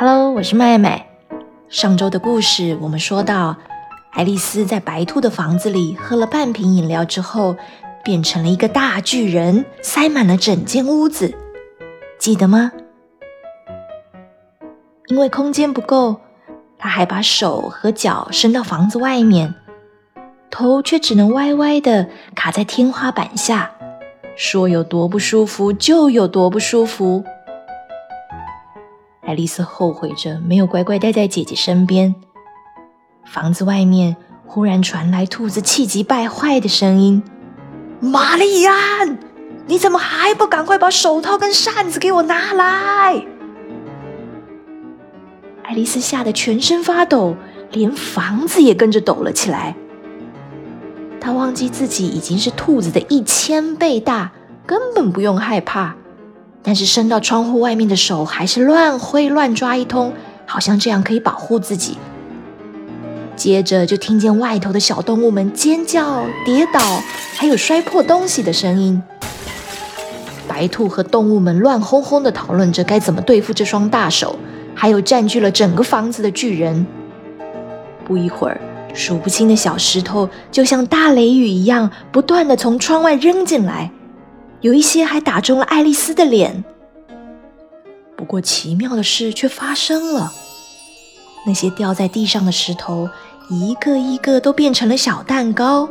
Hello，我是麦麦。上周的故事我们说到，爱丽丝在白兔的房子里喝了半瓶饮料之后，变成了一个大巨人，塞满了整间屋子。记得吗？因为空间不够，她还把手和脚伸到房子外面，头却只能歪歪的卡在天花板下，说有多不舒服就有多不舒服。爱丽丝后悔着没有乖乖待在姐姐身边。房子外面忽然传来兔子气急败坏的声音：“玛丽安，你怎么还不赶快把手套跟扇子给我拿来？”爱丽丝吓得全身发抖，连房子也跟着抖了起来。她忘记自己已经是兔子的一千倍大，根本不用害怕。但是伸到窗户外面的手还是乱挥乱抓一通，好像这样可以保护自己。接着就听见外头的小动物们尖叫、跌倒，还有摔破东西的声音。白兔和动物们乱哄哄地讨论着该怎么对付这双大手，还有占据了整个房子的巨人。不一会儿，数不清的小石头就像大雷雨一样，不断地从窗外扔进来。有一些还打中了爱丽丝的脸，不过奇妙的事却发生了：那些掉在地上的石头，一个一个都变成了小蛋糕。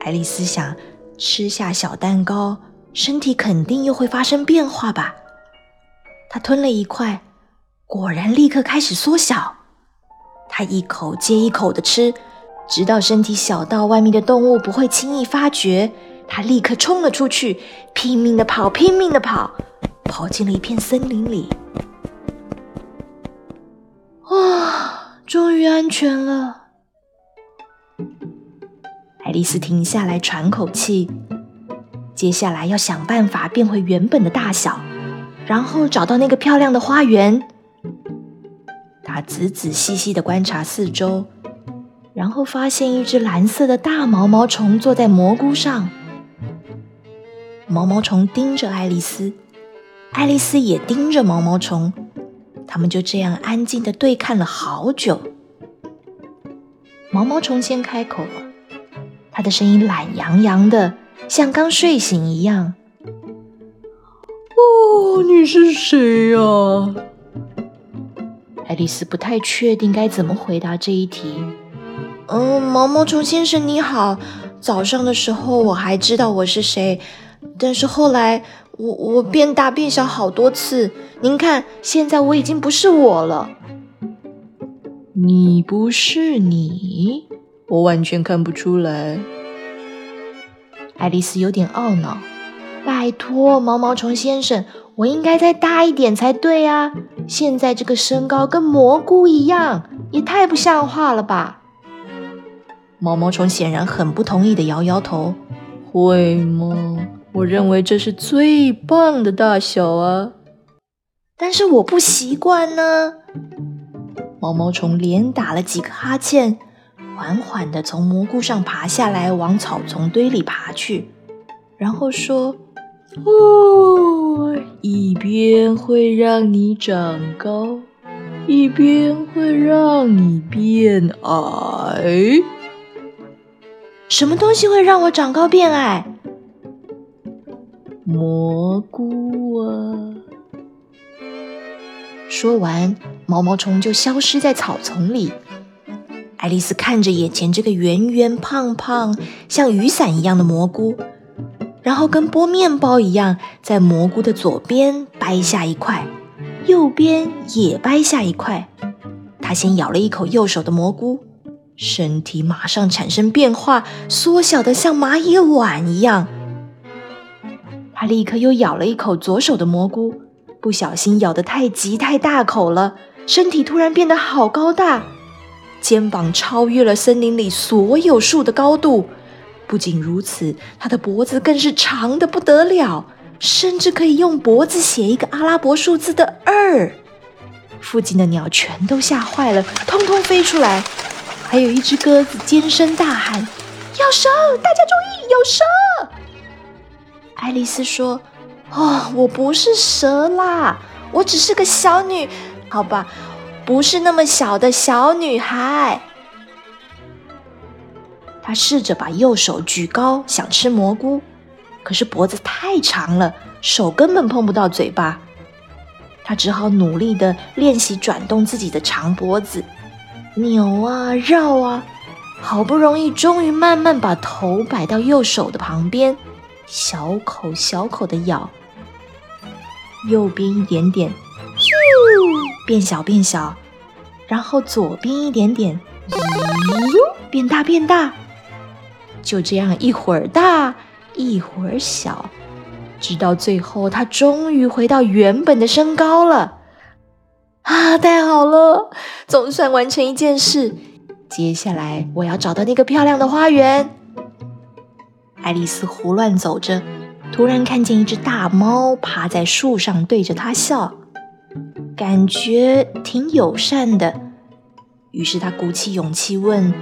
爱丽丝想，吃下小蛋糕，身体肯定又会发生变化吧？她吞了一块，果然立刻开始缩小。她一口接一口的吃，直到身体小到外面的动物不会轻易发觉。他立刻冲了出去，拼命的跑，拼命的跑，跑进了一片森林里。哇，终于安全了！爱丽丝停下来喘口气，接下来要想办法变回原本的大小，然后找到那个漂亮的花园。她仔仔细细的观察四周，然后发现一只蓝色的大毛毛虫坐在蘑菇上。毛毛虫盯着爱丽丝，爱丽丝也盯着毛毛虫，他们就这样安静的对看了好久。毛毛虫先开口了，他的声音懒洋洋的，像刚睡醒一样。哦，你是谁呀？爱丽丝不太确定该怎么回答这一题。嗯，毛毛虫先生你好，早上的时候我还知道我是谁。但是后来，我我变大变小好多次。您看，现在我已经不是我了。你不是你，我完全看不出来。爱丽丝有点懊恼。拜托，毛毛虫先生，我应该再大一点才对啊！现在这个身高跟蘑菇一样，也太不像话了吧！毛毛虫显然很不同意的摇摇头。会吗？我认为这是最棒的大小啊，但是我不习惯呢。毛毛虫连打了几个哈欠，缓缓地从蘑菇上爬下来，往草丛堆里爬去，然后说：“哦，一边会让你长高，一边会让你变矮。什么东西会让我长高变矮？”蘑菇啊！说完，毛毛虫就消失在草丛里。爱丽丝看着眼前这个圆圆胖胖、像雨伞一样的蘑菇，然后跟剥面包一样，在蘑菇的左边掰下一块，右边也掰下一块。她先咬了一口右手的蘑菇，身体马上产生变化，缩小的像蚂蚁卵一样。他立刻又咬了一口左手的蘑菇，不小心咬得太急太大口了，身体突然变得好高大，肩膀超越了森林里所有树的高度。不仅如此，他的脖子更是长的不得了，甚至可以用脖子写一个阿拉伯数字的二。附近的鸟全都吓坏了，通通飞出来，还有一只鸽子尖声大喊：“有蛇！大家注意，有蛇！”爱丽丝说：“哦，我不是蛇啦，我只是个小女，好吧，不是那么小的小女孩。他试着把右手举高，想吃蘑菇，可是脖子太长了，手根本碰不到嘴巴。他只好努力的练习转动自己的长脖子，扭啊绕啊，好不容易，终于慢慢把头摆到右手的旁边，小口小口的咬。右边一点点，咻，变小变小，然后左边一点点，咦，变大变大。就这样一会儿大一会儿小，直到最后，它终于回到原本的身高了。啊，太好了，总算完成一件事。接下来我要找到那个漂亮的花园。爱丽丝胡乱走着，突然看见一只大猫趴在树上对着她笑，感觉挺友善的。于是她鼓起勇气问。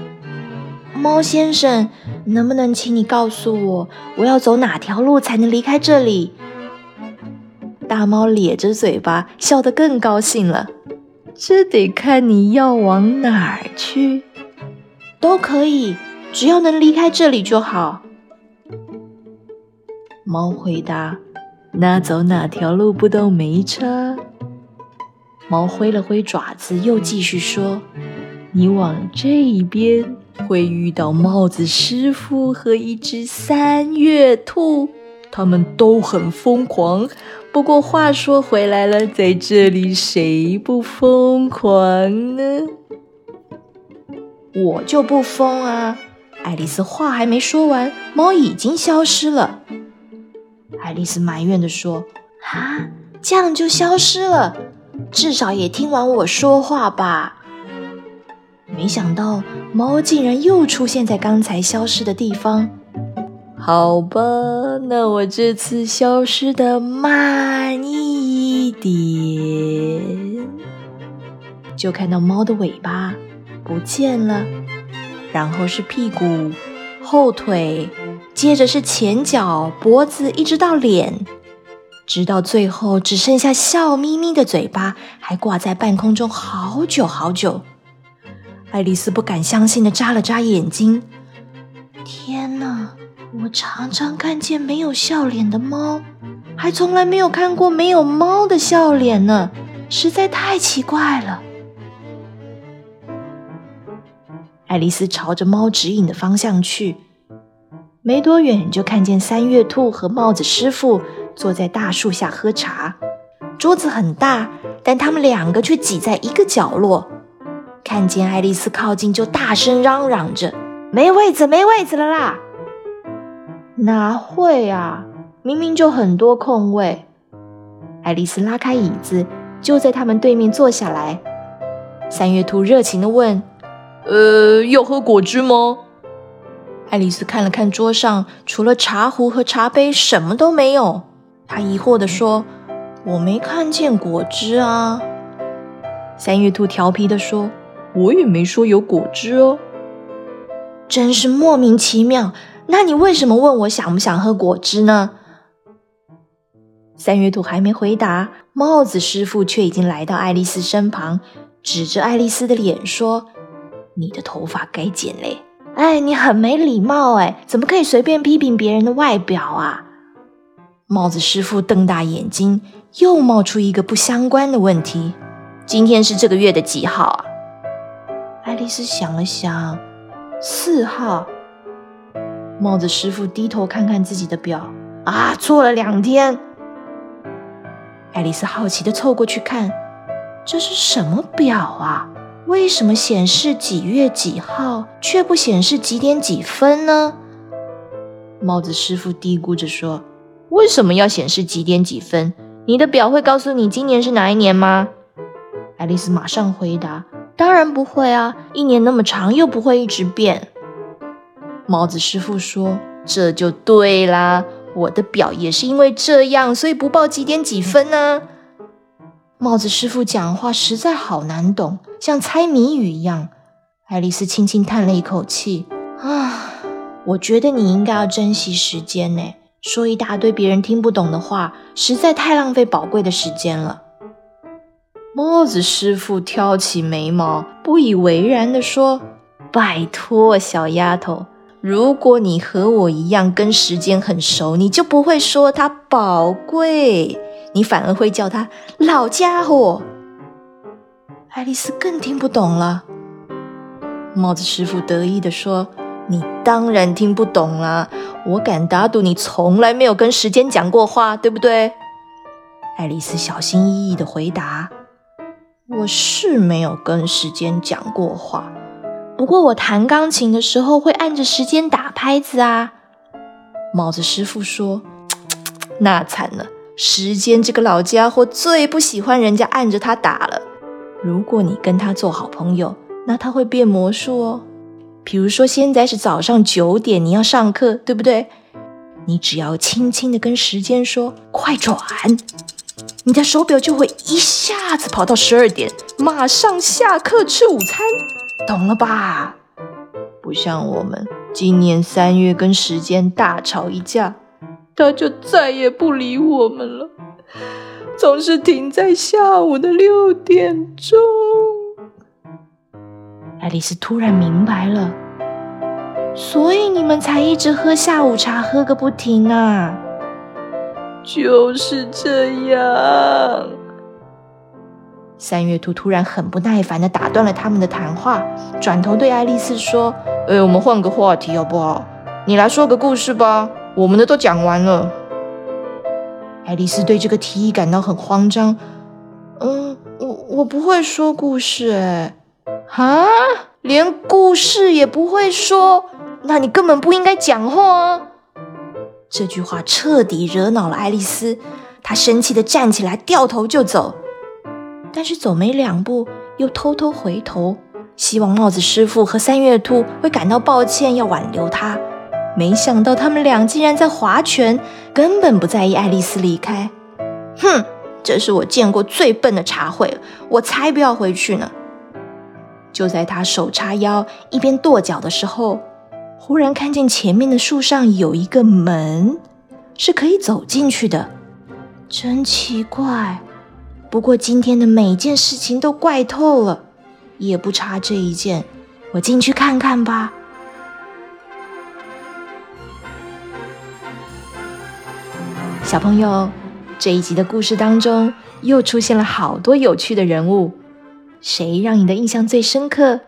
猫先生，能不能请你告诉我，我要走哪条路才能离开这里？大猫咧着嘴巴，笑得更高兴了。这得看你要往哪儿去，都可以，只要能离开这里就好。猫回答：“那走哪条路不都没差？”猫挥了挥爪子，又继续说：“你往这一边。”会遇到帽子师傅和一只三月兔，他们都很疯狂。不过话说回来了，在这里谁不疯狂呢？我就不疯啊！爱丽丝话还没说完，猫已经消失了。爱丽丝埋怨地说：“啊，这样就消失了？至少也听完我说话吧。”没想到猫竟然又出现在刚才消失的地方。好吧，那我这次消失的慢一点。就看到猫的尾巴不见了，然后是屁股、后腿，接着是前脚、脖子，一直到脸，直到最后只剩下笑眯眯的嘴巴，还挂在半空中好久好久。爱丽丝不敢相信的眨了眨眼睛。天哪！我常常看见没有笑脸的猫，还从来没有看过没有猫的笑脸呢，实在太奇怪了。爱丽丝朝着猫指引的方向去，没多远就看见三月兔和帽子师傅坐在大树下喝茶。桌子很大，但他们两个却挤在一个角落。看见爱丽丝靠近，就大声嚷嚷着：“没位子，没位子了啦！”哪会啊？明明就很多空位。爱丽丝拉开椅子，就在他们对面坐下来。三月兔热情地问：“呃，要喝果汁吗？”爱丽丝看了看桌上，除了茶壶和茶杯，什么都没有。她疑惑地说：“我没看见果汁啊。”三月兔调皮地说。我也没说有果汁哦，真是莫名其妙。那你为什么问我想不想喝果汁呢？三月兔还没回答，帽子师傅却已经来到爱丽丝身旁，指着爱丽丝的脸说：“你的头发该剪嘞！”哎，你很没礼貌哎，怎么可以随便批评别人的外表啊？帽子师傅瞪大眼睛，又冒出一个不相关的问题：“今天是这个月的几号啊？”爱丽丝想了想，四号。帽子师傅低头看看自己的表，啊，错了两天。爱丽丝好奇的凑过去看，这是什么表啊？为什么显示几月几号，却不显示几点几分呢？帽子师傅嘀咕着说：“为什么要显示几点几分？你的表会告诉你今年是哪一年吗？”爱丽丝马上回答。当然不会啊！一年那么长，又不会一直变。帽子师傅说：“这就对啦，我的表也是因为这样，所以不报几点几分呢。”帽子师傅讲话实在好难懂，像猜谜语一样。爱丽丝轻轻叹了一口气：“啊，我觉得你应该要珍惜时间呢，说一大堆别人听不懂的话，实在太浪费宝贵的时间了。”帽子师傅挑起眉毛，不以为然地说：“拜托，小丫头，如果你和我一样跟时间很熟，你就不会说它宝贵，你反而会叫它老家伙。”爱丽丝更听不懂了。帽子师傅得意地说：“你当然听不懂啦！我敢打赌，你从来没有跟时间讲过话，对不对？”爱丽丝小心翼翼地回答。我是没有跟时间讲过话，不过我弹钢琴的时候会按着时间打拍子啊。帽子师傅说：“那惨了，时间这个老家伙最不喜欢人家按着他打了。如果你跟他做好朋友，那他会变魔术哦。比如说现在是早上九点，你要上课，对不对？你只要轻轻的跟时间说‘快转’。”你的手表就会一下子跑到十二点，马上下课吃午餐，懂了吧？不像我们今年三月跟时间大吵一架，他就再也不理我们了，总是停在下午的六点钟。爱丽丝突然明白了，所以你们才一直喝下午茶，喝个不停啊！就是这样。三月兔突然很不耐烦的打断了他们的谈话，转头对爱丽丝说：“哎，我们换个话题好不好？你来说个故事吧，我们的都讲完了。”爱丽丝对这个提议感到很慌张。“嗯，我我不会说故事，哎，啊，连故事也不会说，那你根本不应该讲话啊！”这句话彻底惹恼了爱丽丝，她生气的站起来，掉头就走。但是走没两步，又偷偷回头，希望帽子师傅和三月兔会感到抱歉，要挽留她。没想到他们俩竟然在划拳，根本不在意爱丽丝离开。哼，这是我见过最笨的茶会，我才不要回去呢！就在他手叉腰，一边跺脚的时候。忽然看见前面的树上有一个门，是可以走进去的，真奇怪。不过今天的每件事情都怪透了，也不差这一件。我进去看看吧。小朋友，这一集的故事当中又出现了好多有趣的人物，谁让你的印象最深刻？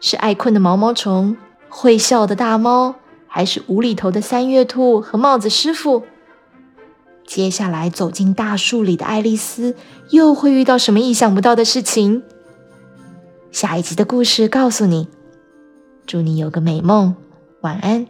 是爱困的毛毛虫。会笑的大猫，还是无厘头的三月兔和帽子师傅？接下来走进大树里的爱丽丝，又会遇到什么意想不到的事情？下一集的故事告诉你。祝你有个美梦，晚安。